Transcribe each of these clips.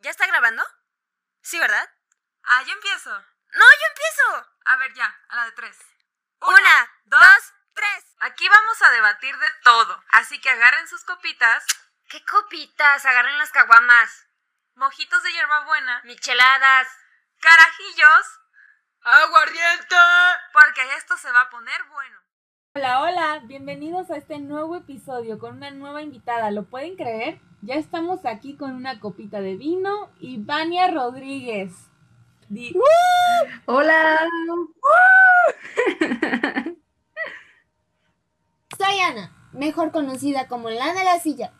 ¿Ya está grabando? Sí, ¿verdad? Ah, yo empiezo. No, yo empiezo. A ver, ya, a la de tres. Una, dos, tres. Aquí vamos a debatir de todo, así que agarren sus copitas, ¿Qué copitas? Agarren las caguamas. mojitos de hierbabuena, Micheladas. carajillos, ¡Aguardiente! porque esto se va a poner bueno. Hola, hola, bienvenidos a este nuevo episodio con una nueva invitada. ¿Lo pueden creer? Ya estamos aquí con una copita de vino y Vania Rodríguez. Di- Hola. Soy Ana, mejor conocida como la de la silla.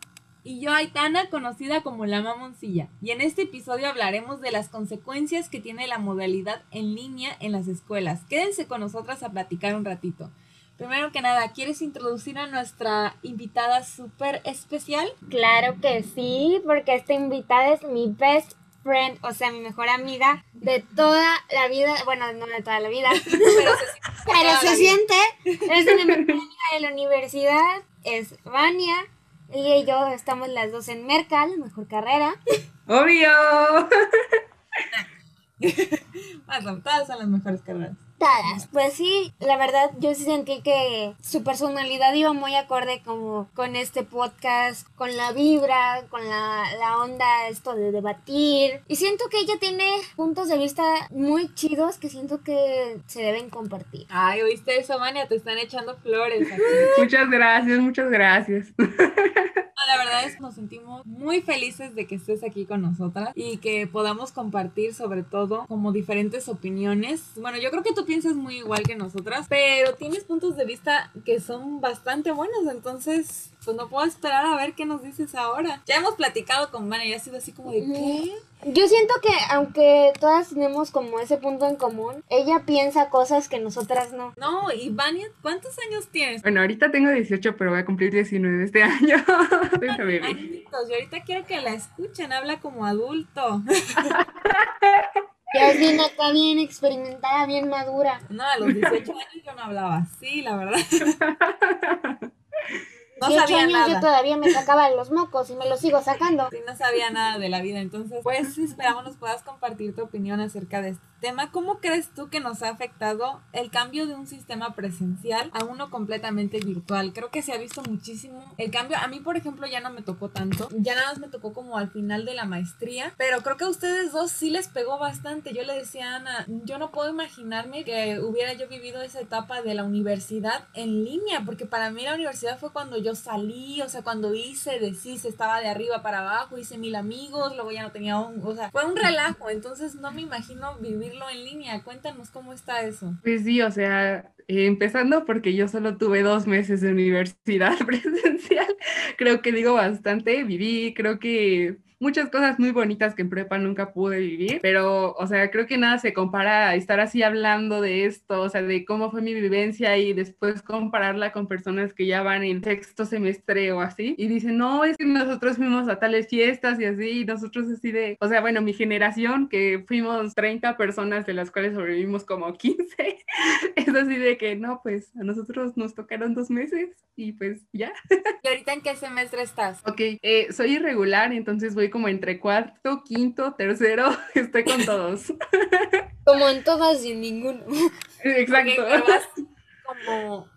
Y yo, Aitana, conocida como la Mamoncilla. Y en este episodio hablaremos de las consecuencias que tiene la modalidad en línea en las escuelas. Quédense con nosotras a platicar un ratito. Primero que nada, ¿quieres introducir a nuestra invitada súper especial? Claro que sí, porque esta invitada es mi best friend, o sea, mi mejor amiga de toda la vida, bueno, no de toda la vida, pero se siente, es mi mejor amiga de la universidad, es Vania, ella y yo estamos las dos en Mercal, mejor carrera. Obvio. Todas son las mejores carreras. Todas, pues sí, la verdad yo sí sentí que su personalidad iba muy acorde como con este podcast, con la vibra, con la, la onda esto de debatir. Y siento que ella tiene puntos de vista muy chidos que siento que se deben compartir. Ay, ¿oíste eso, Vania? Te están echando flores aquí. Muchas gracias, muchas gracias. La verdad es que nos sentimos muy felices de que estés aquí con nosotras y que podamos compartir sobre todo como diferentes opiniones. Bueno, yo creo que tú piensas muy igual que nosotras, pero tienes puntos de vista que son bastante buenos, entonces pues no puedo esperar a ver qué nos dices ahora. Ya hemos platicado con Vania y ha sido así como de ¿qué? Yo siento que aunque todas tenemos como ese punto en común, ella piensa cosas que nosotras no. No, y Vania, ¿cuántos años tienes? Bueno, ahorita tengo 18, pero voy a cumplir 19 este año. Soy una bebé. Añitos, y ahorita quiero que la escuchen, habla como adulto. Ya es bien acá, bien experimentada, bien madura. No, a los 18 años yo no hablaba así, la verdad. No 18 sabía años yo todavía me sacaba los mocos y me los sigo sacando. Sí, no sabía nada de la vida. Entonces, pues esperamos nos puedas compartir tu opinión acerca de este tema. ¿Cómo crees tú que nos ha afectado el cambio de un sistema presencial a uno completamente virtual? Creo que se ha visto muchísimo el cambio. A mí, por ejemplo, ya no me tocó tanto. Ya nada más me tocó como al final de la maestría. Pero creo que a ustedes dos sí les pegó bastante. Yo le decía a Ana, yo no puedo imaginarme que hubiera yo vivido esa etapa de la universidad en línea. Porque para mí la universidad fue cuando yo salí, o sea, cuando hice, deshice, estaba de arriba para abajo, hice mil amigos, luego ya no tenía un, o sea, fue un relajo, entonces no me imagino vivirlo en línea. Cuéntanos cómo está eso. Pues sí, o sea, eh, empezando porque yo solo tuve dos meses de universidad presencial, creo que digo bastante, viví, creo que muchas cosas muy bonitas que en prepa nunca pude vivir, pero, o sea, creo que nada se compara a estar así hablando de esto, o sea, de cómo fue mi vivencia y después compararla con personas que ya van en sexto semestre o así y dicen, no, es que nosotros fuimos a tales fiestas y así, y nosotros así de, o sea, bueno, mi generación, que fuimos 30 personas de las cuales sobrevivimos como 15, es así de que, no, pues a nosotros nos tocaron dos meses y pues ya. ¿Y ahorita en qué semestre estás? Ok, eh, soy irregular, entonces voy como entre cuarto, quinto, tercero, estoy con todos. Como en todas y en ninguno. Exacto. Como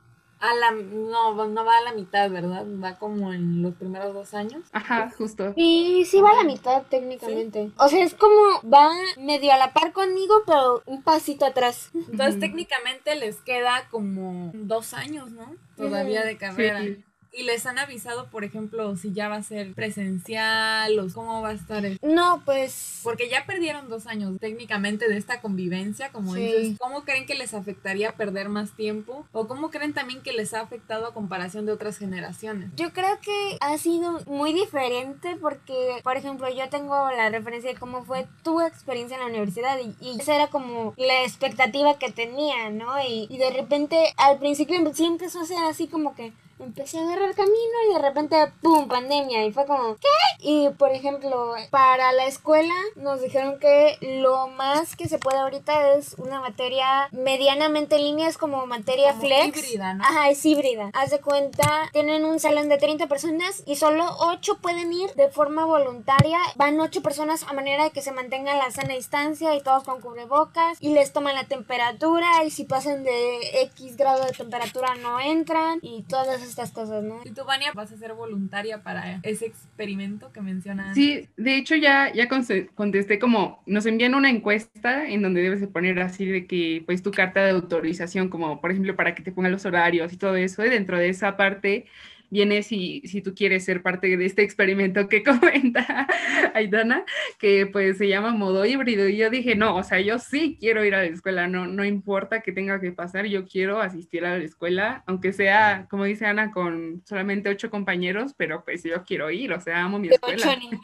a la, no, no va a la mitad, ¿verdad? Va como en los primeros dos años. Ajá, justo. Y sí va a la mitad técnicamente. O sea, es como va medio a la par conmigo, pero un pasito atrás. Entonces técnicamente les queda como dos años, ¿no? Todavía de carrera. Sí. Y les han avisado, por ejemplo, si ya va a ser presencial o cómo va a estar el... No, pues. Porque ya perdieron dos años técnicamente de esta convivencia, como Sí. dices. ¿Cómo creen que les afectaría perder más tiempo? ¿O cómo creen también que les ha afectado a comparación de otras generaciones? Yo creo que ha sido muy diferente porque, por ejemplo, yo tengo la referencia de cómo fue tu experiencia en la universidad y, y esa era como la expectativa que tenía, ¿no? Y, y de repente al principio sí empezó a ser así como que empecé a agarrar camino y de repente, ¡pum!, pandemia. Y fue como, ¿qué? Y por ejemplo, para la escuela nos dijeron que lo más que se puede ahorita es una materia medianamente en línea, es como materia Como flex. híbrida, ¿no? Ajá, es híbrida. Haz de cuenta, tienen un salón de 30 personas y solo 8 pueden ir de forma voluntaria. Van 8 personas a manera de que se mantenga la sana distancia y todos con cubrebocas y les toman la temperatura y si pasan de X grado de temperatura no entran y todas estas cosas, ¿no? ¿Y tú, Vania, vas a ser voluntaria para ese experimento que mencionas? Sí, de hecho ya, ya contesté como, nos envían una encuesta en donde debes de poner así de que, pues tu carta de autorización, como por ejemplo para que te pongan los horarios y todo eso, y dentro de esa parte viene si, si tú quieres ser parte de este experimento que comenta Aitana, que pues se llama modo híbrido, y yo dije, no, o sea, yo sí quiero ir a la escuela, no, no importa qué tenga que pasar, yo quiero asistir a la escuela, aunque sea, como dice Ana, con solamente ocho compañeros, pero pues yo quiero ir, o sea, amo mi escuela. 8 a ninguno.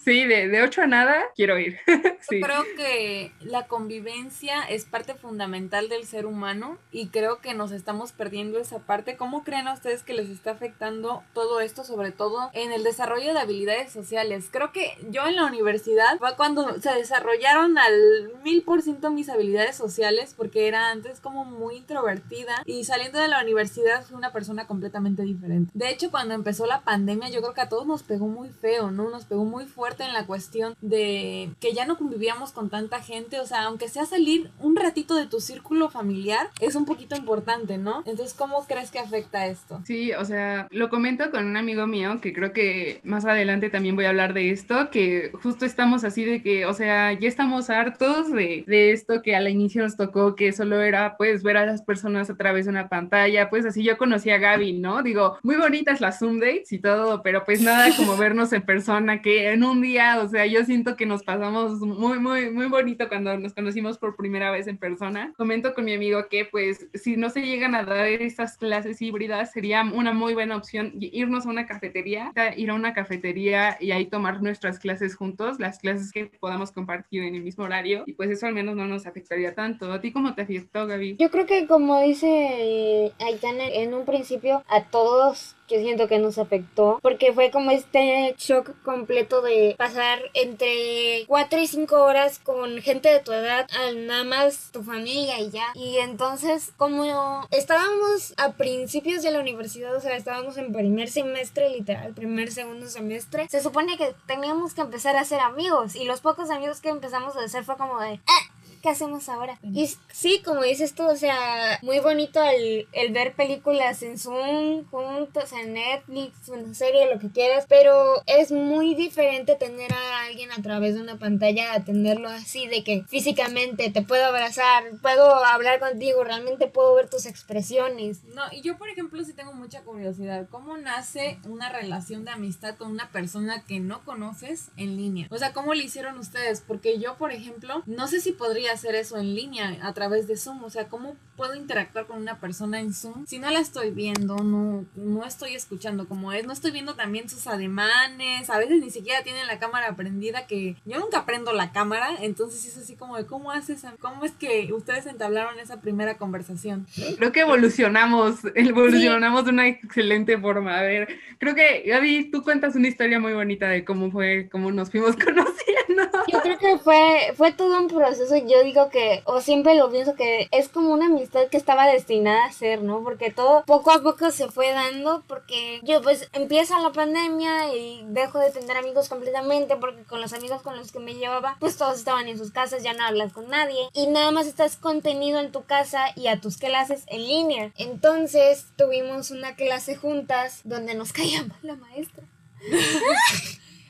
Sí, de, de 8 a nada, quiero ir. sí. Yo creo que la convivencia es parte fundamental del ser humano y creo que nos estamos perdiendo esa parte. ¿Cómo creen a ustedes que les está afectando todo esto, sobre todo en el desarrollo de habilidades sociales? Creo que yo en la universidad fue cuando se desarrollaron al mil por ciento mis habilidades sociales porque era antes como muy introvertida y saliendo de la universidad fui una persona completamente diferente. De hecho, cuando empezó la pandemia yo creo que a todos nos pegó muy feo, ¿no? Nos pegó muy fuerte en la cuestión de que ya no convivíamos con tanta gente, o sea, aunque sea salir un ratito de tu círculo familiar, es un poquito importante, ¿no? Entonces, ¿cómo crees que afecta esto? Sí, o sea, lo comento con un amigo mío que creo que más adelante también voy a hablar de esto, que justo estamos así de que, o sea, ya estamos hartos de, de esto que al inicio nos tocó, que solo era pues ver a las personas a través de una pantalla, pues así yo conocí a Gaby, ¿no? Digo, muy bonitas las Zoom dates y todo, pero pues nada como vernos en persona, que en un día, o sea, yo siento que nos pasamos muy, muy, muy bonito cuando nos conocimos por primera vez en persona. Comento con mi amigo que pues si no se llegan a dar estas clases híbridas, sería una muy buena opción irnos a una cafetería, ir a una cafetería y ahí tomar nuestras clases juntos, las clases que podamos compartir en el mismo horario y pues eso al menos no nos afectaría tanto. ¿A ti cómo te afectó, Gaby? Yo creo que como dice eh, Aitana, en un principio a todos yo siento que nos afectó porque fue como este shock completo de pasar entre 4 y 5 horas con gente de tu edad a nada más tu familia y ya. Y entonces como estábamos a principios de la universidad, o sea, estábamos en primer semestre, literal, primer, segundo semestre, se supone que teníamos que empezar a hacer amigos y los pocos amigos que empezamos a hacer fue como de... "Ah, ¿qué hacemos ahora? Y sí, como dices tú, o sea, muy bonito el, el ver películas en Zoom, juntos, en Netflix, en serie, lo que quieras, pero es muy diferente tener a alguien a través de una pantalla a tenerlo así, de que físicamente te puedo abrazar, puedo hablar contigo, realmente puedo ver tus expresiones. No, y yo, por ejemplo, sí tengo mucha curiosidad. ¿Cómo nace una relación de amistad con una persona que no conoces en línea? O sea, ¿cómo lo hicieron ustedes? Porque yo, por ejemplo, no sé si podría hacer eso en línea a través de Zoom. O sea, ¿cómo puedo interactuar con una persona en Zoom si no la estoy viendo, no, no estoy escuchando como es, no estoy viendo también sus ademanes, a veces ni siquiera tienen la cámara prendida, que yo nunca prendo la cámara, entonces es así como de, ¿cómo haces? ¿Cómo es que ustedes entablaron esa primera conversación? Creo que evolucionamos, evolucionamos de una excelente forma. A ver, creo que Gaby, tú cuentas una historia muy bonita de cómo fue, cómo nos fuimos conociendo. Yo creo que fue, fue todo un proceso. Yo digo que, o siempre lo pienso, que es como una amistad que estaba destinada a ser, ¿no? Porque todo poco a poco se fue dando, porque yo pues empieza la pandemia y dejo de tener amigos completamente, porque con los amigos con los que me llevaba, pues todos estaban en sus casas, ya no hablas con nadie, y nada más estás contenido en tu casa y a tus clases en línea. Entonces tuvimos una clase juntas donde nos mal la maestra.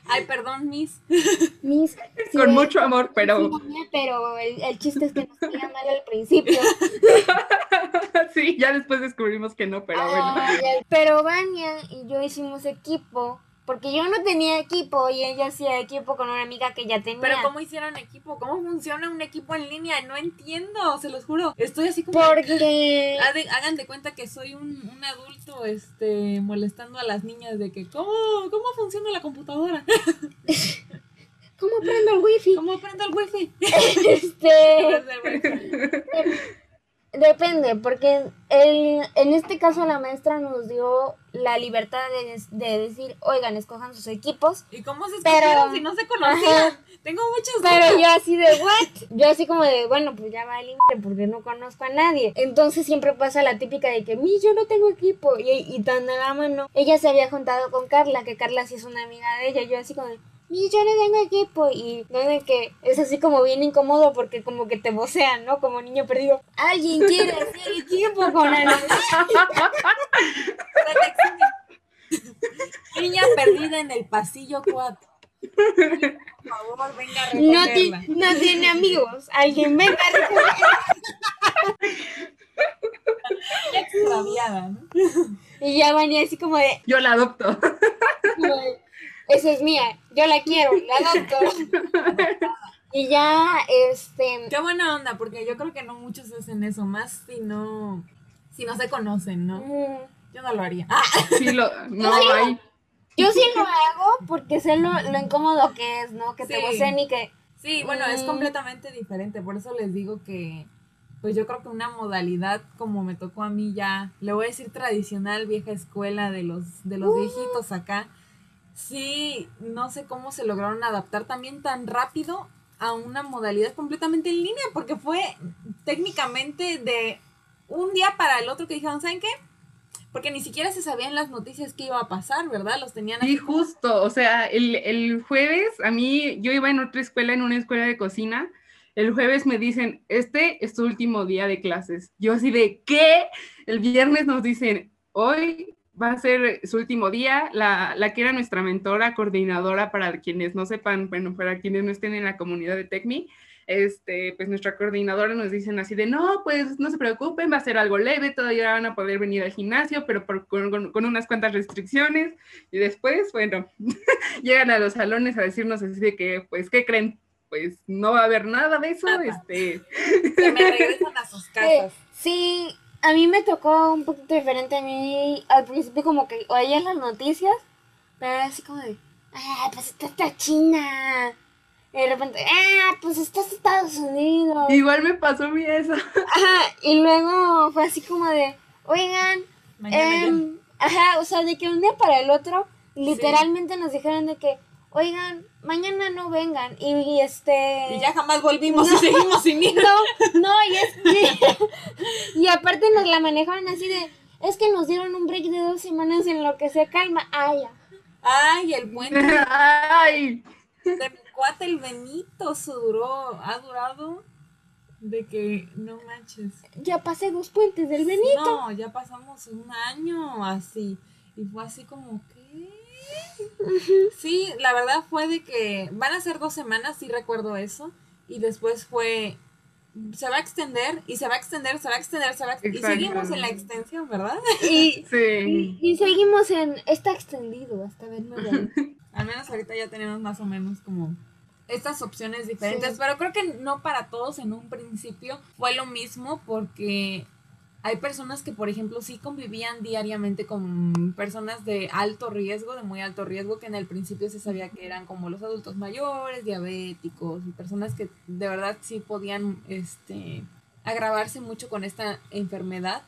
Ay, perdón, Miss. Mis, sí, Con mucho amor, pero pero el, el chiste es que nos caía mal al principio. sí, ya después descubrimos que no, pero bueno. Ay, ay, pero Vania y yo hicimos equipo, porque yo no tenía equipo y ella hacía equipo con una amiga que ya tenía. Pero ¿cómo hicieron equipo? ¿Cómo funciona un equipo en línea? No entiendo, se los juro. Estoy así como... Porque Hagan de cuenta que soy un, un adulto este, molestando a las niñas de que ¿cómo, cómo funciona la computadora? ¿cómo prendo el wifi? ¿Cómo prendo el wifi? Este, Depende, porque el, en este caso la maestra nos dio la libertad de, de decir, oigan, escojan sus equipos. ¿Y cómo se Pero- escogieron si no se conocían? Ajá. Tengo muchas Pero dudas. yo así de, ¿what? Yo así como de, bueno, pues ya va el porque no conozco a nadie. Entonces siempre pasa la típica de que, mi, yo no tengo equipo. Y, y tan de la mano, ella se había juntado con Carla, que Carla sí es una amiga de ella. Yo así como de, mi, yo no tengo equipo. Y no de que es así como bien incómodo porque como que te vocean, ¿no? Como niño perdido. Alguien quiere hacer equipo con Ana. Niña perdida en el pasillo 4. Por favor, venga a No, ti- no tiene amigos. Alguien venga a extraviada, ¿no? Y ya venía así como de, Yo la adopto. como de, esa es mía, yo la quiero, la adopto. y ya, este, Qué buena onda, porque yo creo que no muchos hacen eso, más si no, si no se conocen, ¿no? mm, Yo no lo haría. Sí, lo, no, hay. yo sí lo hago porque sé lo, lo incómodo que es, ¿no? Que te vocen y que, Sí, bueno, es Mm. completamente diferente, por eso les digo que, pues yo creo que una modalidad como me tocó a mí ya, le voy a decir tradicional, vieja escuela de los, de los viejitos acá, sí, no sé cómo se lograron adaptar también tan rápido a una modalidad completamente en línea, porque fue técnicamente de un día para el otro que dijeron, ¿saben qué? Porque ni siquiera se sabían las noticias que iba a pasar, ¿verdad? Los tenían Sí, así justo. O sea, el, el jueves, a mí, yo iba en otra escuela, en una escuela de cocina. El jueves me dicen, este es tu último día de clases. Yo así de, ¿qué? El viernes nos dicen, hoy va a ser su último día. La, la que era nuestra mentora, coordinadora, para quienes no sepan, bueno, para quienes no estén en la comunidad de TECMI, este, pues nuestra coordinadora nos dicen así de, no, pues no se preocupen, va a ser algo leve, todavía van a poder venir al gimnasio, pero por- con, con- con unas cuantas restricciones. Y después, bueno, llegan a los salones a decirnos así de que, pues, ¿qué creen? Pues no va a haber nada de eso, Nada. este, que me regresan a sus eh, casas. sí, a mí me tocó un poquito diferente. A mí, al principio, como que oías las noticias, pero era así como de, ah, pues está esta China. Y de repente, ah, pues estás Estados Unidos. igual me pasó a mí eso. Ajá, y luego fue así como de, oigan, Mañana em, ajá, o sea, de que un día para el otro, literalmente nos dijeron de que, oigan, mañana no vengan. Y, y este... Y ya jamás volvimos y seguimos sin ir. No, no, y es que... y aparte nos la manejaron así de, es que nos dieron un break de dos semanas en lo que se calma. Ah, ya. Ay, el puente Ay, de mi cuate, el Benito, su duró, ha durado de que, no manches. Ya pasé dos puentes del Benito. No, ya pasamos un año así. Y fue así como, ¿qué? Sí, la verdad fue de que van a ser dos semanas, sí recuerdo eso. Y después fue, se va a extender y se va a extender, se va a extender, se va a extender. Y seguimos en la extensión, ¿verdad? Y, sí. y, y seguimos en, está extendido hasta verme bien. Al menos ahorita ya tenemos más o menos como estas opciones diferentes, Sí. pero creo que no para todos en un principio fue lo mismo porque hay personas que, por ejemplo, sí convivían diariamente con personas de alto riesgo, de muy alto riesgo, que en el principio se sabía que eran como los adultos mayores, diabéticos y personas que de verdad sí podían este, agravarse mucho con esta enfermedad.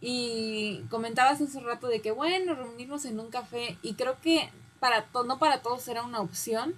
Y comentabas hace rato de que, bueno, reunirnos en un café y creo que para no para todos era una opción.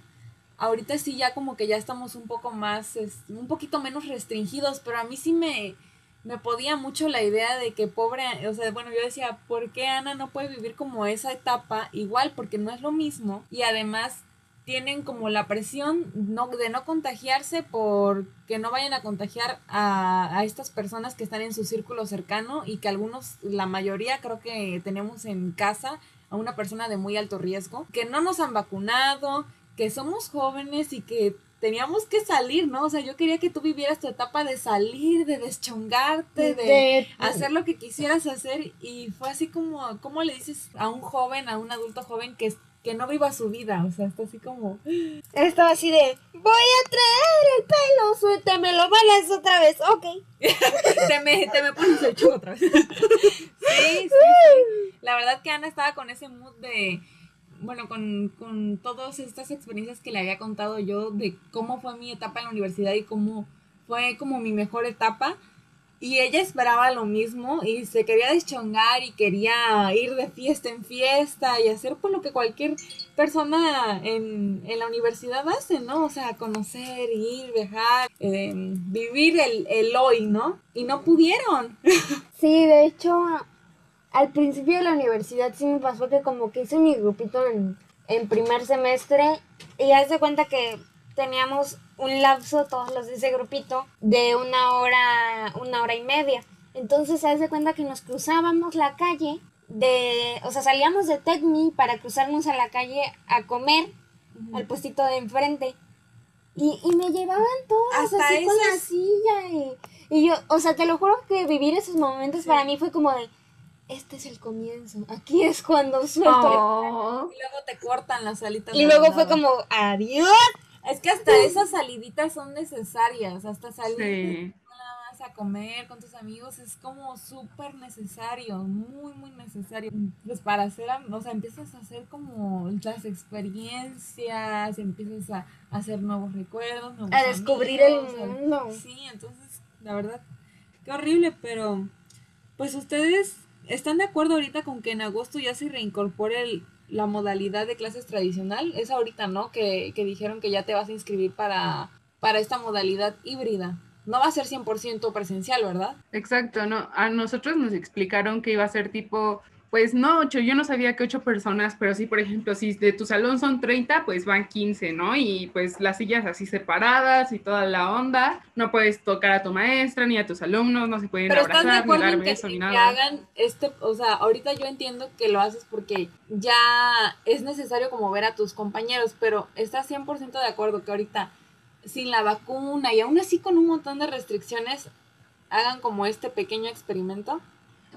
Ahorita sí ya como que ya estamos un poco más, un poquito menos restringidos, pero a mí sí me, me podía mucho la idea de que pobre, o sea, bueno, yo decía, ¿por qué Ana no puede vivir como esa etapa? Igual, porque no es lo mismo y además tienen como la presión no, de no contagiarse porque no vayan a contagiar a, a estas personas que están en su círculo cercano y que algunos, la mayoría creo que tenemos en casa a una persona de muy alto riesgo, que no nos han vacunado, que somos jóvenes y que teníamos que salir, ¿no? O sea, yo quería que tú vivieras tu etapa de salir, de deschongarte, de, De- hacer lo que quisieras hacer y fue así como, ¿cómo le dices a un joven, a un adulto joven que, que no viva su vida? O sea, está así como... Estaba así de, voy a traer el pelo, suéltame, lo balas otra vez, ok. te, me, te me pones el chulo otra vez. sí, sí, sí. La verdad que Ana estaba con ese mood de... Bueno, con, con todas estas experiencias que le había contado yo de cómo fue mi etapa en la universidad y cómo fue como mi mejor etapa. Y ella esperaba lo mismo y se quería deschongar y quería ir de fiesta en fiesta y hacer por lo que cualquier persona en, en la universidad hace, ¿no? O sea, conocer, ir, viajar, eh, vivir el, el hoy, ¿no? Y no pudieron. Sí, de hecho, al principio de la universidad sí me pasó que como que hice mi grupito en, en primer semestre y haz de cuenta que teníamos un lapso todos los de ese grupito de una hora, una hora y media. Entonces haz de cuenta que nos cruzábamos la calle de, o sea, salíamos de Tecni para cruzarnos a la calle a comer al puestito de enfrente. Y, y me llevaban Hasta así con la esas- silla y, y yo, o sea, te lo juro que vivir esos momentos para mí fue como de, este es el comienzo, aquí es cuando suelto. Oh, Y luego te cortan las alitas. Y luego fue como, adiós. Es que hasta esas saliditas son necesarias, hasta salir sí. nada más a comer con tus amigos es como súper necesario, muy, muy necesario. Pues para hacer, o sea, empiezas a hacer como las experiencias, empiezas a, hacer nuevos recuerdos, nuevos A descubrir el mundo. Sí, entonces, la verdad, qué horrible, pero pues ustedes están de acuerdo ahorita con que en agosto ya se reincorpore el- la modalidad de clases tradicional. Es ahorita, ¿no? Que, que dijeron que ya te vas a inscribir para, para esta modalidad híbrida. No va a ser 100% presencial, ¿verdad? Exacto, no, a nosotros nos explicaron que iba a ser tipo, pues no ocho, yo no sabía que ocho personas, pero sí, por ejemplo, si de tu salón son 30, pues van 15, ¿no? Y pues las sillas así separadas y toda la onda, no puedes tocar a tu maestra ni a tus alumnos, no se pueden Pero estás de abrazar, ni dar que, beso, ni en que nada. hagan este, o sea, ahorita yo entiendo que lo haces porque ya es necesario como ver a tus compañeros, pero estás 100% de acuerdo que ahorita sin la vacuna y aún así con un montón de restricciones hagan como este pequeño experimento.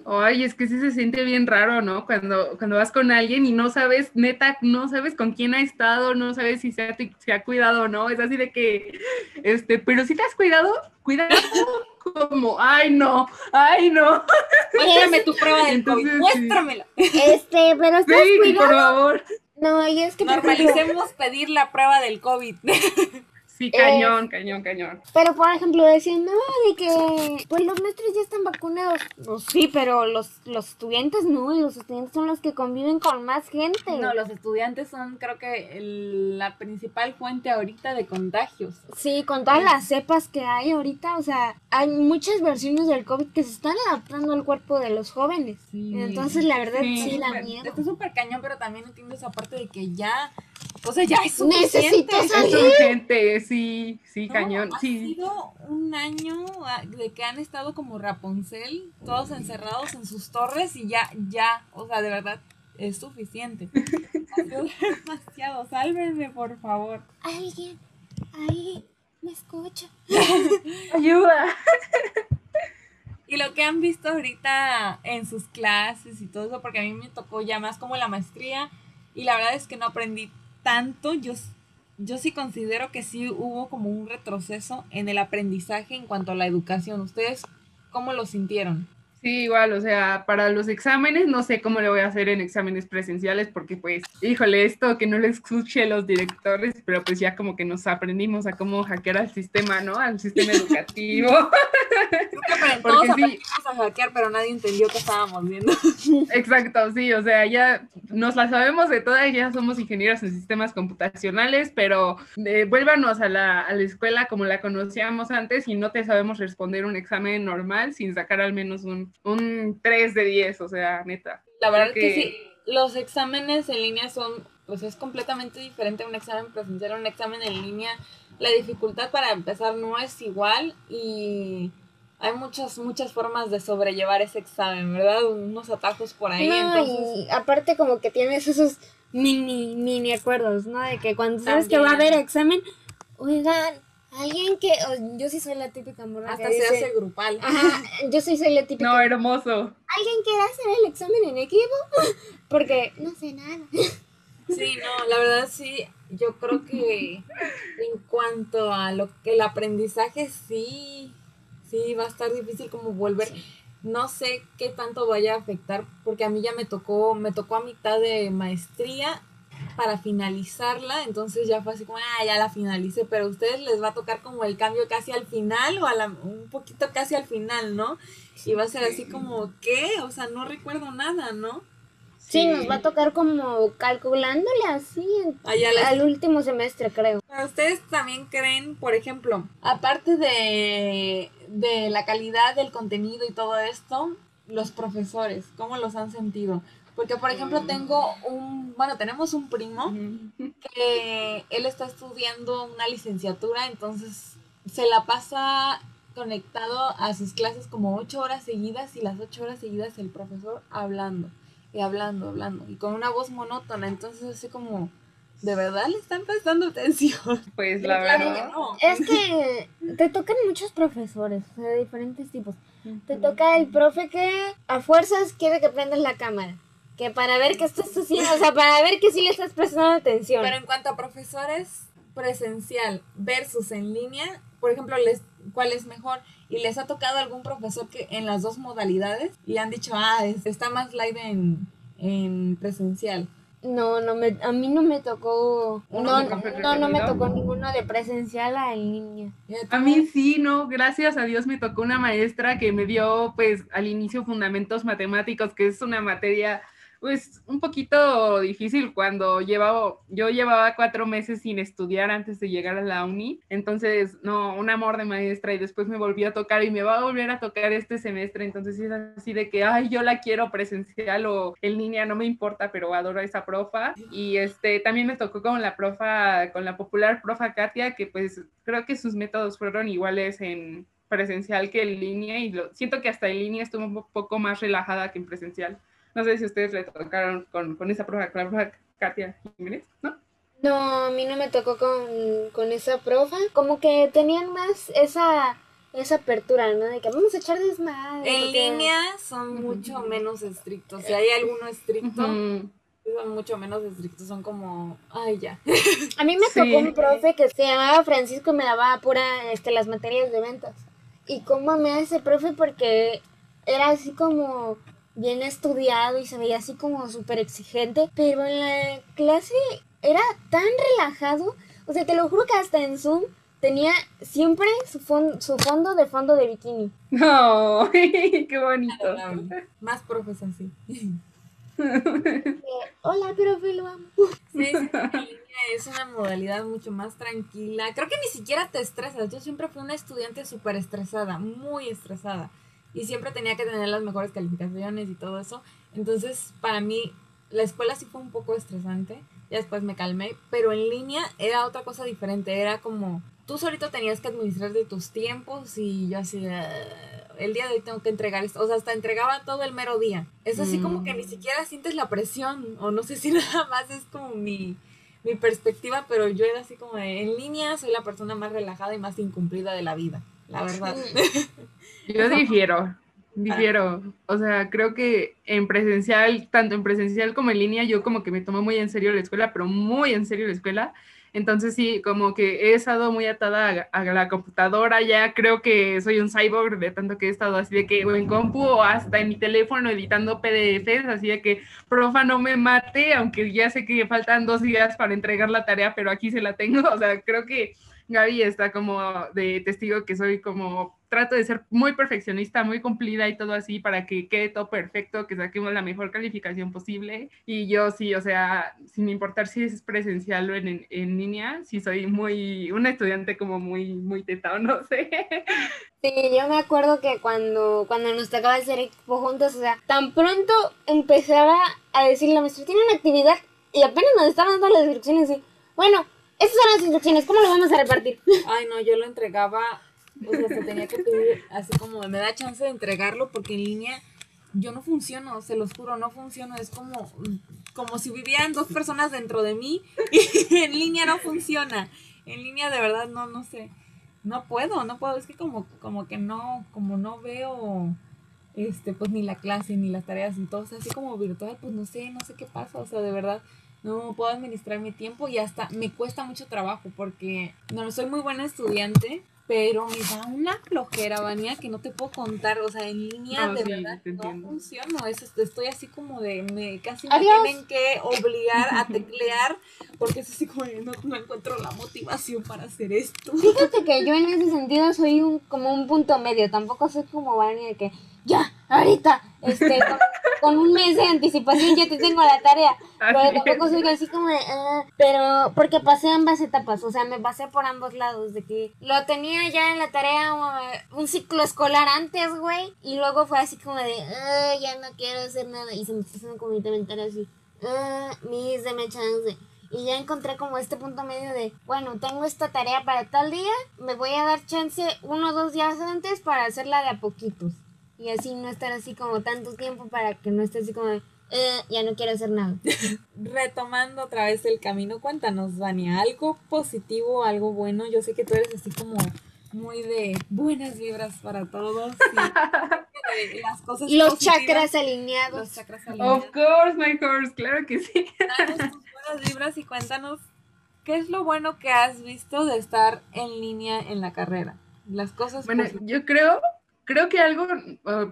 Ay, es que sí se siente bien raro, ¿no? Cuando, cuando vas con alguien y no sabes, neta, no sabes con quién ha estado, no sabes si se ha, se ha cuidado o no. Es así de que, este, pero si te has cuidado, cuidado como, ay, no, ay, no. Muéstrame tu prueba del Entonces, COVID, muéstramela. Este, pero estás Sí, por cuidado. favor. No, y es que Normalicemos pedir la prueba del COVID. Sí, cañón, cañón, cañón. pero por ejemplo decían, no, de que pues los maestros ya están vacunados. Pues sí, pero los, los estudiantes no, y los estudiantes son los que conviven con más gente. No, los estudiantes son creo que el- la principal fuente ahorita de contagios. Sí, con todas las cepas que hay ahorita, o sea, hay muchas versiones del COVID que se están adaptando al cuerpo de los jóvenes. Sí. Entonces, la verdad, Sí. Súper- miedo. Está súper cañón, pero también entiendo esa parte de que ya, o sea, ya es suficiente. Necesito Es salir. urgente, sí, sí, No, cañón. Ha Sí, sido un año ah, de que han estado como Rapunzel, todos encerrados en sus torres y ya, ya, o sea, de verdad, es suficiente. Demasiado, sálvenme, por favor. Alguien ahí me escucha. ayuda. Y lo que han visto ahorita en sus clases y todo eso, porque a mí me tocó ya más como la maestría y la verdad es que no aprendí tanto. Yo, yo sí considero que sí hubo como un retroceso en el aprendizaje en cuanto a la educación. ¿Ustedes cómo lo sintieron? Sí, igual, o sea, para los exámenes, no sé cómo le voy a hacer en exámenes presenciales, porque pues, híjole, esto que no le escuche los directores, pero pues ya como que nos aprendimos a cómo hackear al sistema, ¿no? Al sistema educativo. Porque todos sí. a hackear, pero nadie entendió qué estábamos viendo. Exacto, sí, o sea, ya nos la sabemos de todas, ya somos ingenieros en sistemas computacionales, pero eh, vuélvanos a la, a la escuela como la conocíamos antes y no te sabemos responder un examen normal sin sacar al menos un, un 3 de 10, o sea, neta. La verdad Creo que sí, los exámenes en línea son, pues es completamente diferente a un examen presencial, a un examen en línea. La dificultad para empezar no es igual y hay muchas, muchas formas de sobrellevar ese examen, ¿verdad? Unos atajos por ahí, no, entonces... y aparte como que tienes esos mini, mini acuerdos, ¿no? De que cuando sabes que va a haber examen, oigan, alguien que, o- yo sí soy la típica morra Hasta que se dice, hace grupal. Ajá, yo sí soy la típica. No, hermoso. ¿Alguien quiere hacer el examen en equipo? Porque no sé nada. Sí, no, la verdad sí, yo creo que en cuanto a lo que el aprendizaje sí, sí va a estar difícil como volver. No sé qué tanto vaya a afectar, porque a mí ya me tocó, me tocó a mitad de maestría para finalizarla, entonces ya fue así como, ah, ya la finalicé, pero a ustedes les va a tocar como el cambio casi al final o a la, un poquito casi al final, ¿no? Y va a ser así como, ¿qué? O sea, no recuerdo nada, ¿no? Sí, nos va a tocar como calculándole así Allá al último semestre, creo. Pero ustedes también creen, por ejemplo, aparte de, de la calidad del contenido y todo esto, los profesores, ¿cómo los han sentido? Porque, por ejemplo, tengo un, bueno, tenemos un primo que él está estudiando una licenciatura, entonces se la pasa conectado a sus clases como ocho horas seguidas y las ocho horas seguidas el profesor hablando y hablando, hablando y con una voz monótona, entonces así como, ¿de verdad le están prestando atención? Pues la Claro que verdad. no. Es que te tocan muchos profesores, o sea, de diferentes tipos. Te toca el profe que a fuerzas quiere que prendas la cámara. Que para ver que estás haciendo, o sea, para ver que sí le estás prestando atención. Pero en cuanto a profesores presencial versus en línea, por ejemplo, les, ¿cuál es mejor? ¿Y les ha tocado algún profesor que en las dos modalidades y han dicho, ah, es- está más live en, en presencial? No, no me, a mí no me tocó, Uno no, no, no me tocó ninguno de presencial a en línea. A mí sí, no, gracias a Dios me tocó una maestra que me dio pues al inicio fundamentos matemáticos, que es una materia pues un poquito difícil cuando llevaba, yo llevaba cuatro meses sin estudiar antes de llegar a la uni, entonces no, un amor de maestra y después me volvió a tocar y me va a volver a tocar este semestre, entonces es así de que, ay, yo la quiero presencial o en línea, no me importa, pero adoro a esa profa y este también me tocó con la profa, con la popular profa Katia, que pues creo que sus métodos fueron iguales en presencial que en línea y lo, siento que hasta en línea estuvo un poco más relajada que en presencial. No sé si ustedes le tocaron con, con esa profa, con la profa Katia Jiménez, ¿no? No, a mí no me tocó con, con esa profa. Como que tenían más esa, esa apertura, ¿no? De que vamos a echar desmadre. En porque- línea son mucho menos estrictos. Si hay alguno estricto, son mucho menos estrictos. Son como, ay, ya. A mí me Sí. tocó un profe que se llamaba Francisco y me daba pura este, las materias de ventas. Y cómo me ese profe porque era así como bien estudiado y se veía así como súper exigente, pero en la clase era tan relajado, o sea, te lo juro que hasta en Zoom tenía siempre su, fon- su fondo de fondo de bikini. No, qué bonito. Más profes así. Eh, Hola, profe, lo amo. Sí, es una modalidad mucho más tranquila. Creo que ni siquiera te estresas. Yo siempre fui una estudiante súper estresada, muy estresada. Y siempre tenía que tener las mejores calificaciones y todo eso. Entonces, para mí, la escuela sí fue un poco estresante. Ya después me calmé. Pero en línea era otra cosa diferente. Era como, tú solito tenías que administrar de tus tiempos y yo así, "Ah, el día de hoy tengo que entregar esto. O sea, hasta entregaba todo el mero día. Es así como que ni siquiera sientes la presión. O no sé si nada más es como mi, mi perspectiva, pero yo era así como de, en línea soy la persona más relajada y más incumplida de la vida. La verdad. Yo difiero, difiero. O sea, creo que en presencial, tanto en presencial como en línea, yo como que me tomo muy en serio la escuela, pero muy en serio la escuela. Entonces sí, como que he estado muy atada a, a la computadora, ya creo que soy un cyborg de tanto que he estado así de que o en compu o hasta en mi teléfono editando PDFs, así de que profa no me mate, aunque ya sé que faltan dos días para entregar la tarea, pero aquí se la tengo. O sea, creo que Gaby está como de testigo que soy como, trato de ser muy perfeccionista, muy cumplida y todo así para que quede todo perfecto, que saquemos la mejor calificación posible. Y yo sí, o sea, sin importar si es presencial o en, en, línea, sí soy muy, una estudiante como muy, muy teta o no sé. Sí, yo me acuerdo que cuando, cuando nos tocaba hacer equipo juntos, o sea, tan pronto empezaba a decir la maestra, tiene una actividad, y apenas nos estaban dando las instrucciones, y, bueno, estas son las instrucciones, ¿cómo lo vamos a repartir? Ay, no, yo lo entregaba, o sea, se tenía que pedir así como me da chance de entregarlo porque en línea yo no funciono, se los juro, no funciono, es como, como si vivieran dos personas dentro de mí y en línea no funciona. En línea de verdad no, no sé. No puedo, no puedo, es que como, como que no, como no veo este, pues ni la clase, ni las tareas, sea, así como virtual, pues no sé, no sé qué pasa, o sea, de verdad, no puedo administrar mi tiempo y hasta me cuesta mucho trabajo porque no soy muy buena estudiante, pero me da una flojera, Vania, que no te puedo contar. O sea, en línea No, de sí, verdad no funciono. Es, estoy así como de, me casi me Adiós. tienen que obligar a teclear, porque es así como de, no, no encuentro la motivación para hacer esto. Fíjate que yo en ese sentido soy un, como un punto medio. Tampoco soy como de que ya, ahorita, este, con, con un mes de anticipación ya te tengo la tarea. Pero tampoco soy así como de, "Ah", pero porque pasé ambas etapas, o sea, me pasé por ambos lados, de que lo tenía ya en la tarea uh, un ciclo escolar antes, güey, y luego fue así como de, "Ah, ya no quiero hacer nada, y se me está haciendo como mi comentario así, "Ah, mis, deme chance. Y ya encontré como este punto medio de, bueno, tengo esta tarea para tal día, me voy a dar chance uno o dos días antes para hacerla de a poquitos. Y así no estar así como tanto tiempo para que no esté así como de, "Eh, ya no quiero hacer nada. Retomando otra vez el camino, cuéntanos, Vania, algo positivo, algo bueno. Yo sé que tú eres así como muy de buenas vibras para todos. y de las cosas Los positivas, chakras alineados. Los chakras alineados. Of course, my course, claro que sí. Danos tus buenas vibras y cuéntanos qué es lo bueno que has visto de estar en línea en la carrera. Las cosas Bueno, positivas. yo creo, creo que algo,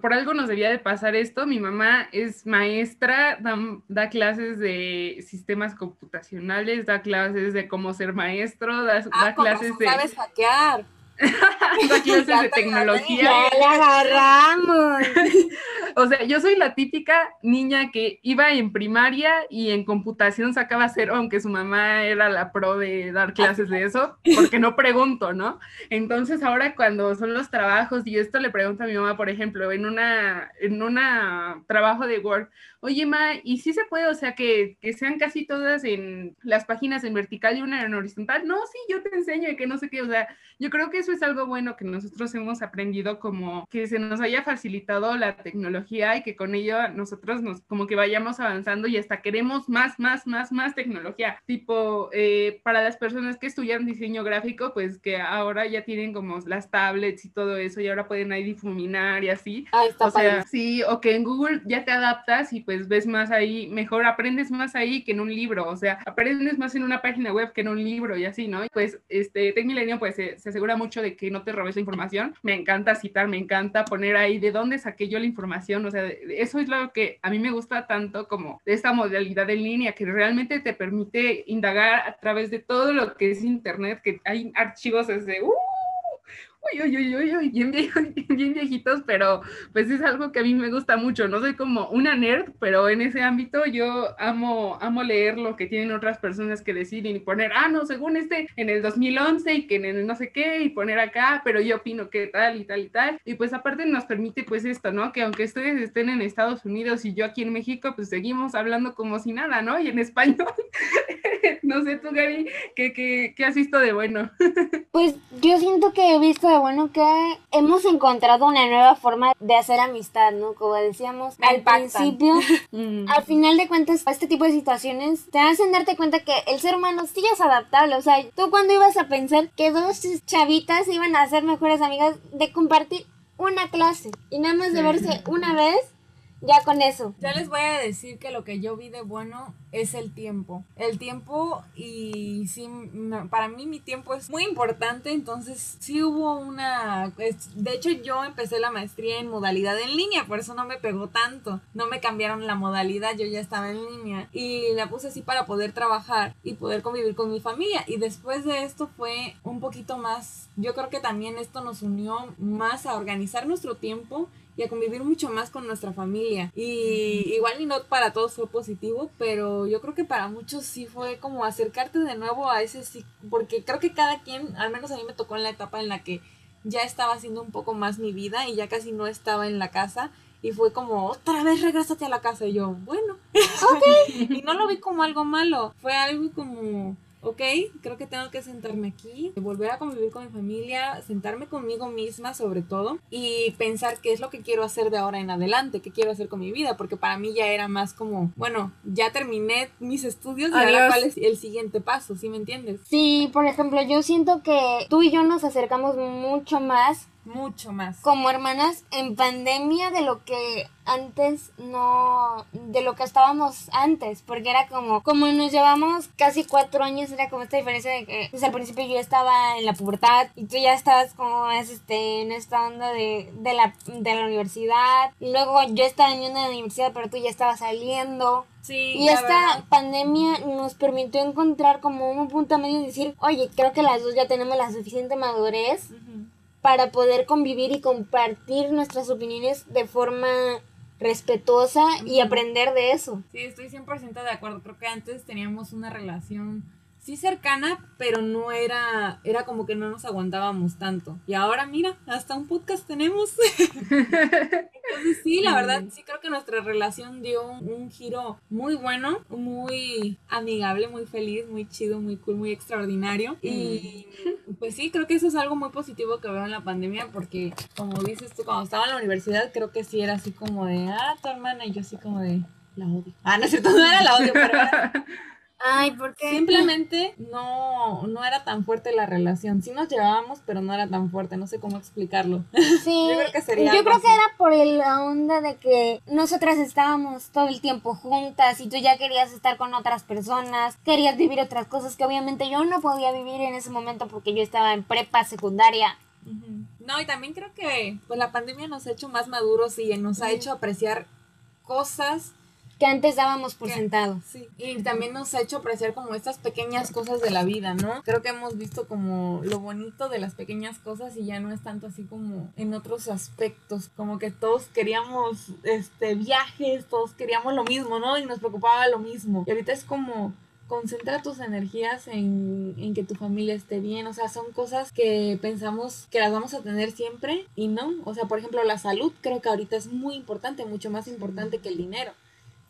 por algo nos debía de pasar esto. Mi mamá es maestra, da, da clases de sistemas computacionales, da clases de cómo ser maestro, da, da Ah, con clases de, sabes hackear. clases de te tecnología. Ya le agarramos. O sea, yo soy la típica niña que iba en primaria y en computación sacaba cero, aunque su mamá era la pro de dar clases de eso, porque no pregunto, ¿no? Entonces ahora cuando son los trabajos y esto le pregunto a mi mamá, por ejemplo, en una, en una trabajo de Word, oye, ma, ¿y si se puede? O sea, que, que sean casi todas en las páginas en vertical y una en horizontal. No, sí, yo te enseño y que no sé qué, o sea, yo creo que eso es algo bueno que nosotros hemos aprendido como que se nos haya facilitado la tecnología y que con ello nosotros nos como que vayamos avanzando y hasta queremos más, más, más, más tecnología. Tipo, eh, para las personas que estudian diseño gráfico, pues que ahora ya tienen como las tablets y todo eso y ahora pueden ahí difuminar y así. Ah, está O sea, padre. sí, o que en Google ya te adaptas y pues ves más ahí, mejor aprendes más ahí que en un libro, o sea, aprendes más en una página web que en un libro y así, ¿no? Y pues este Tech Milenio pues se, se asegura mucho de que no te robes la información. Me encanta citar, me encanta poner ahí de dónde saqué yo la información, o sea, eso es lo que a mí me gusta tanto como esta modalidad en línea que realmente te permite indagar a través de todo lo que es internet, que hay archivos desde uh, Uy, uy, uy, uy, bien viejitos, pero pues es algo que a mí me gusta mucho. No soy como una nerd, pero en ese ámbito yo amo, amo leer lo que tienen otras personas que decir y poner, ah, no, según este en el 2011 y que en el no sé qué y poner acá, pero yo opino que tal y tal y tal. Y pues aparte nos permite pues esto, ¿no? Que aunque ustedes estén en Estados Unidos y yo aquí en México, pues seguimos hablando como si nada, ¿no? Y en español. no sé tú, Gary, ¿qué, qué, qué has visto de bueno? Pues yo siento que he visto de bueno que hemos encontrado una nueva forma de hacer amistad, ¿no? Como decíamos Me al impactan. principio, al final de cuentas, este tipo de situaciones te hacen darte cuenta que el ser humano sí es adaptable. O sea, tú cuando ibas a pensar que dos chavitas iban a ser mejores amigas de compartir una clase y nada más de verse una vez, ya con eso. Ya les voy a decir que lo que yo vi de bueno es el tiempo. El tiempo y sí, para mí mi tiempo es muy importante, entonces sí hubo una... de hecho yo empecé la maestría en modalidad en línea, por eso no me pegó tanto. No me cambiaron la modalidad, yo ya estaba en línea y la puse así para poder trabajar y poder convivir con mi familia. Y después de esto fue un poquito más, yo creo que también esto nos unió más a organizar nuestro tiempo y a convivir mucho más con nuestra familia. Y igual y no para todos fue positivo, pero yo creo que para muchos sí fue como acercarte de nuevo a ese sí, porque creo que cada quien, al menos a mí me tocó en la etapa en la que ya estaba haciendo un poco más mi vida y ya casi no estaba en la casa. Y fue como, otra vez regrésate a la casa. Y yo, bueno, ok. y no lo vi como algo malo. Fue algo como, ok, creo que tengo que sentarme aquí, volver a convivir con mi familia, sentarme conmigo misma sobre todo y pensar qué es lo que quiero hacer de ahora en adelante, qué quiero hacer con mi vida, porque para mí ya era más como, bueno, ya terminé mis estudios y ahora cuál es el siguiente paso, ¿sí me entiendes? Sí, por ejemplo, yo siento que tú y yo nos acercamos mucho más mucho más. como hermanas en pandemia de lo que antes no, de lo que estábamos antes, porque era como, como nos llevamos casi cuatro años, era como esta diferencia de que, pues al principio yo estaba en la pubertad y tú ya estabas como es, este, en esta onda de, de, la, de la universidad, y luego yo estaba en una universidad, pero tú ya estabas saliendo. Sí, Y esta verdad. pandemia nos permitió encontrar como un punto medio y decir, oye, creo que las dos ya tenemos la suficiente madurez Ujú. Para poder convivir y compartir nuestras opiniones de forma respetuosa y aprender de eso. Sí, estoy 100% de acuerdo. Creo que antes teníamos una relación sí cercana, pero no era, era como que no nos aguantábamos tanto. Y ahora mira, hasta un podcast tenemos. Entonces sí, la verdad, sí creo que nuestra relación dio un, un giro muy bueno, muy amigable, muy feliz, muy chido, muy cool, muy extraordinario. Y pues sí, creo que eso es algo muy positivo que veo en la pandemia porque, como dices tú, cuando estaba en la universidad, creo que sí era así como de, ah, tu hermana, y yo así como de, la odio. Ah, no es cierto, no era la odio, pero era- Ay, ¿por qué? simplemente no, no era tan fuerte la relación. Sí nos llevábamos, pero no era tan fuerte, no sé cómo explicarlo. Sí, Yo creo que sería yo creo que era por el- la onda de que nosotras estábamos todo el tiempo juntas y tú ya querías estar con otras personas, querías vivir otras cosas que obviamente yo no podía vivir en ese momento porque yo estaba en prepa secundaria. No, y también creo que pues la pandemia nos ha hecho más maduros y nos ha hecho apreciar cosas Que antes dábamos por sentado. Sí, y también nos ha hecho apreciar como estas pequeñas cosas de la vida, ¿no? Creo que hemos visto como lo bonito de las pequeñas cosas y ya no es tanto así como en otros aspectos, como que todos queríamos este viajes, todos queríamos lo mismo, ¿no? Y nos preocupaba lo mismo. Y ahorita es como concentra tus energías en, en que tu familia esté bien, o sea, son cosas que pensamos que las vamos a tener siempre y no, o sea, por ejemplo, la salud creo que ahorita es muy importante, mucho más importante que el dinero.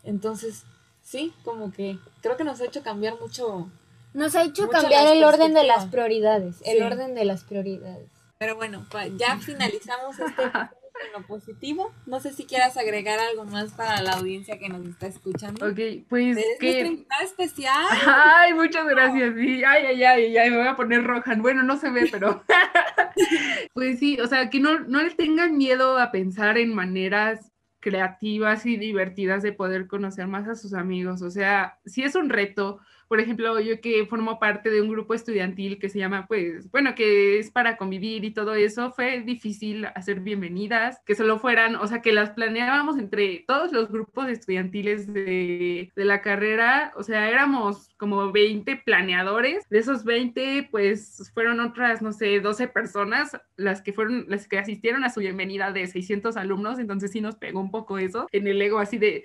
Entonces, sí, como que creo que nos ha hecho cambiar mucho. Nos ha hecho cambiar el orden de las prioridades. El Sí. orden de las prioridades. Pero bueno, ya finalizamos este episodio con lo positivo. No sé si quieras agregar algo más para la audiencia que nos está escuchando. Ok, pues Eres que... invitada especial. Ay, muchas gracias. Sí, ay, ay, ay, ay, me voy a poner roja. Bueno, no se ve, pero. pues sí, o sea, que no, no le tengan miedo a pensar en maneras creativas y divertidas de poder conocer más a sus amigos. O sea, si es un reto. Por ejemplo, yo que formo parte de un grupo estudiantil que se llama, pues, bueno, que es para convivir y todo eso, fue difícil hacer bienvenidas, que solo fueran, o sea, que las planeábamos entre todos los grupos estudiantiles de, de la carrera, o sea, éramos como 20 planeadores, de esos 20, pues, fueron otras, no sé, 12 personas las que fueron, las que asistieron a su bienvenida de 600 alumnos, entonces sí nos pegó un poco eso en el ego, así de,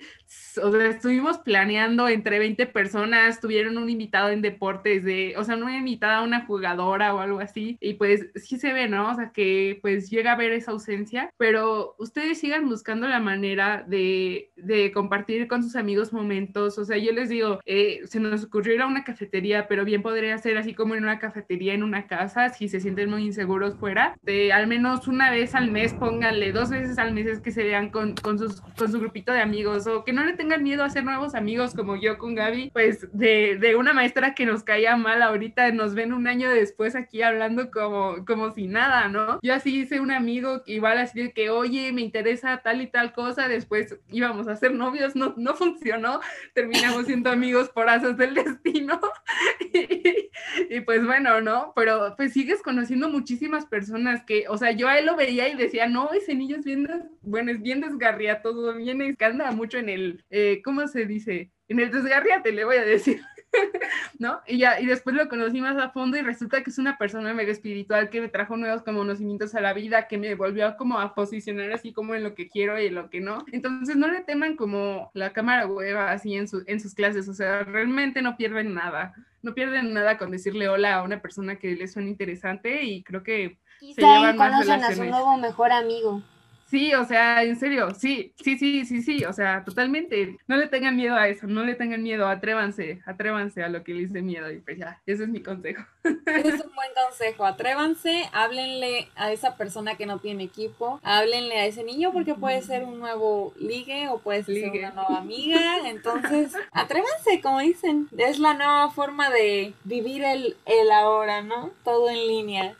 o sea, estuvimos planeando entre 20 personas, tuvieron un invitado en deportes de, o sea, una invitada, una jugadora o algo así, y pues sí se ve, ¿no? O sea, que pues llega a ver esa ausencia, pero ustedes sigan buscando la manera de, de compartir con sus amigos momentos, o sea, yo les digo, eh, se nos ocurrió ir a una cafetería, pero bien podría ser así como en una cafetería en una casa, si se sienten muy inseguros fuera, de al menos una vez al mes, pónganle dos veces al mes es que se vean con, con, sus, con su grupito de amigos, o que no le tengan miedo a hacer nuevos amigos como yo con Gaby, pues de, de una maestra que nos caía mal ahorita, nos ven un año después aquí hablando como, como si nada, ¿no? Yo así hice un amigo que igual así de que, oye, me interesa tal y tal cosa, después íbamos a ser novios, no, no funcionó, terminamos siendo amigos por asas del destino. y, pues bueno, ¿no? Pero pues sigues conociendo muchísimas personas que, o sea, yo a él lo veía y decía, no, ese niño es bien, bueno, es bien desgarriatoso, bien, es que anda mucho en el, eh, ¿cómo se dice? En el desgarriate, le voy a decir. ¿no? Y ya, y después lo conocí más a fondo y resulta que es una persona mega espiritual que me trajo nuevos conocimientos a la vida, que me volvió como a posicionar así como en lo que quiero y en lo que no. Entonces no le teman como la cámara hueva así en, su, en sus clases, o sea, realmente no pierden nada. No pierden nada con decirle hola a una persona que les suena interesante y creo que Quizá llevan más conocen a su nuevo mejor amigo. Sí, o sea, en serio, sí, sí, sí, sí, sí, o sea, totalmente. No le tengan miedo a eso, no le tengan miedo, atrévanse, atrévanse a lo que les dé miedo y pues ya, ese es mi consejo. Ese es un buen consejo. Atrévanse, háblenle a esa persona que no tiene equipo, háblenle a ese niño porque puede ser un nuevo ligue o puede ser Ligue. una nueva amiga. Entonces, atrévanse, como dicen. Es la nueva forma de vivir el, el ahora, ¿no? Todo en línea.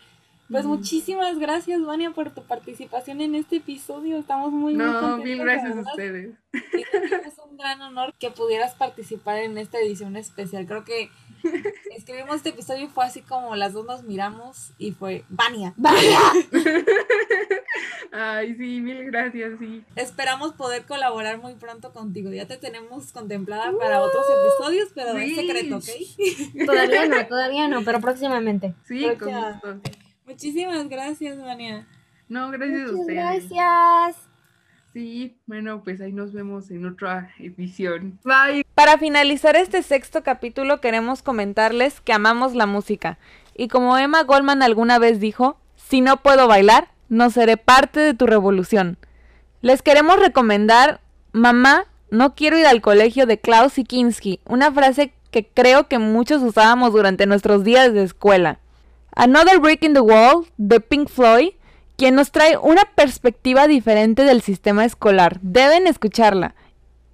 Pues muchísimas gracias, Vania, por tu participación en este episodio. Estamos muy, muy No, contentos. mil gracias a ustedes. Y Es un gran honor que pudieras participar en esta edición especial. Creo que escribimos este episodio y fue así como las dos nos miramos y fue Vania. Ay, sí, mil gracias, sí. Esperamos poder colaborar muy pronto contigo. Ya te tenemos contemplada para otros episodios, pero es Sí. secreto, ¿ok? Todavía no, todavía no, pero próximamente. Sí, Creo con que- gusto. Muchísimas gracias, Vania. No, gracias a Muchas ustedes. gracias. Sí, bueno, pues ahí nos vemos en otra edición. Bye. Para finalizar este sexto capítulo queremos comentarles que amamos la música. Y como Emma Goldman alguna vez dijo, si no puedo bailar, no seré parte de tu revolución. Les queremos recomendar Mamá, no quiero ir al colegio de Klaus Kinski, una frase que creo que muchos usábamos durante nuestros días de escuela. Another Brick in the Wall de Pink Floyd, quien nos trae una perspectiva diferente del sistema escolar. Deben escucharla.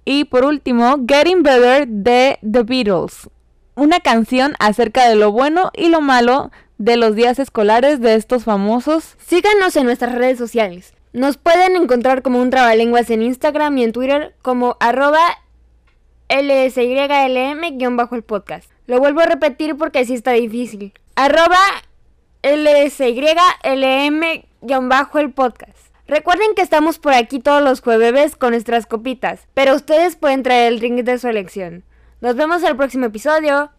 Y por último, Getting Better de The Beatles, una canción acerca de lo bueno y lo malo de los días escolares de estos famosos. Síganos en nuestras redes sociales. Nos pueden encontrar como un trabalenguas en Instagram y en Twitter como arroba lsylm bajo el podcast. Lo vuelvo a repetir porque así está difícil. Arroba lsylm bajo el podcast. Recuerden que estamos por aquí todos los jueves con nuestras copitas, pero ustedes pueden traer el drink de su elección. Nos vemos en el próximo episodio.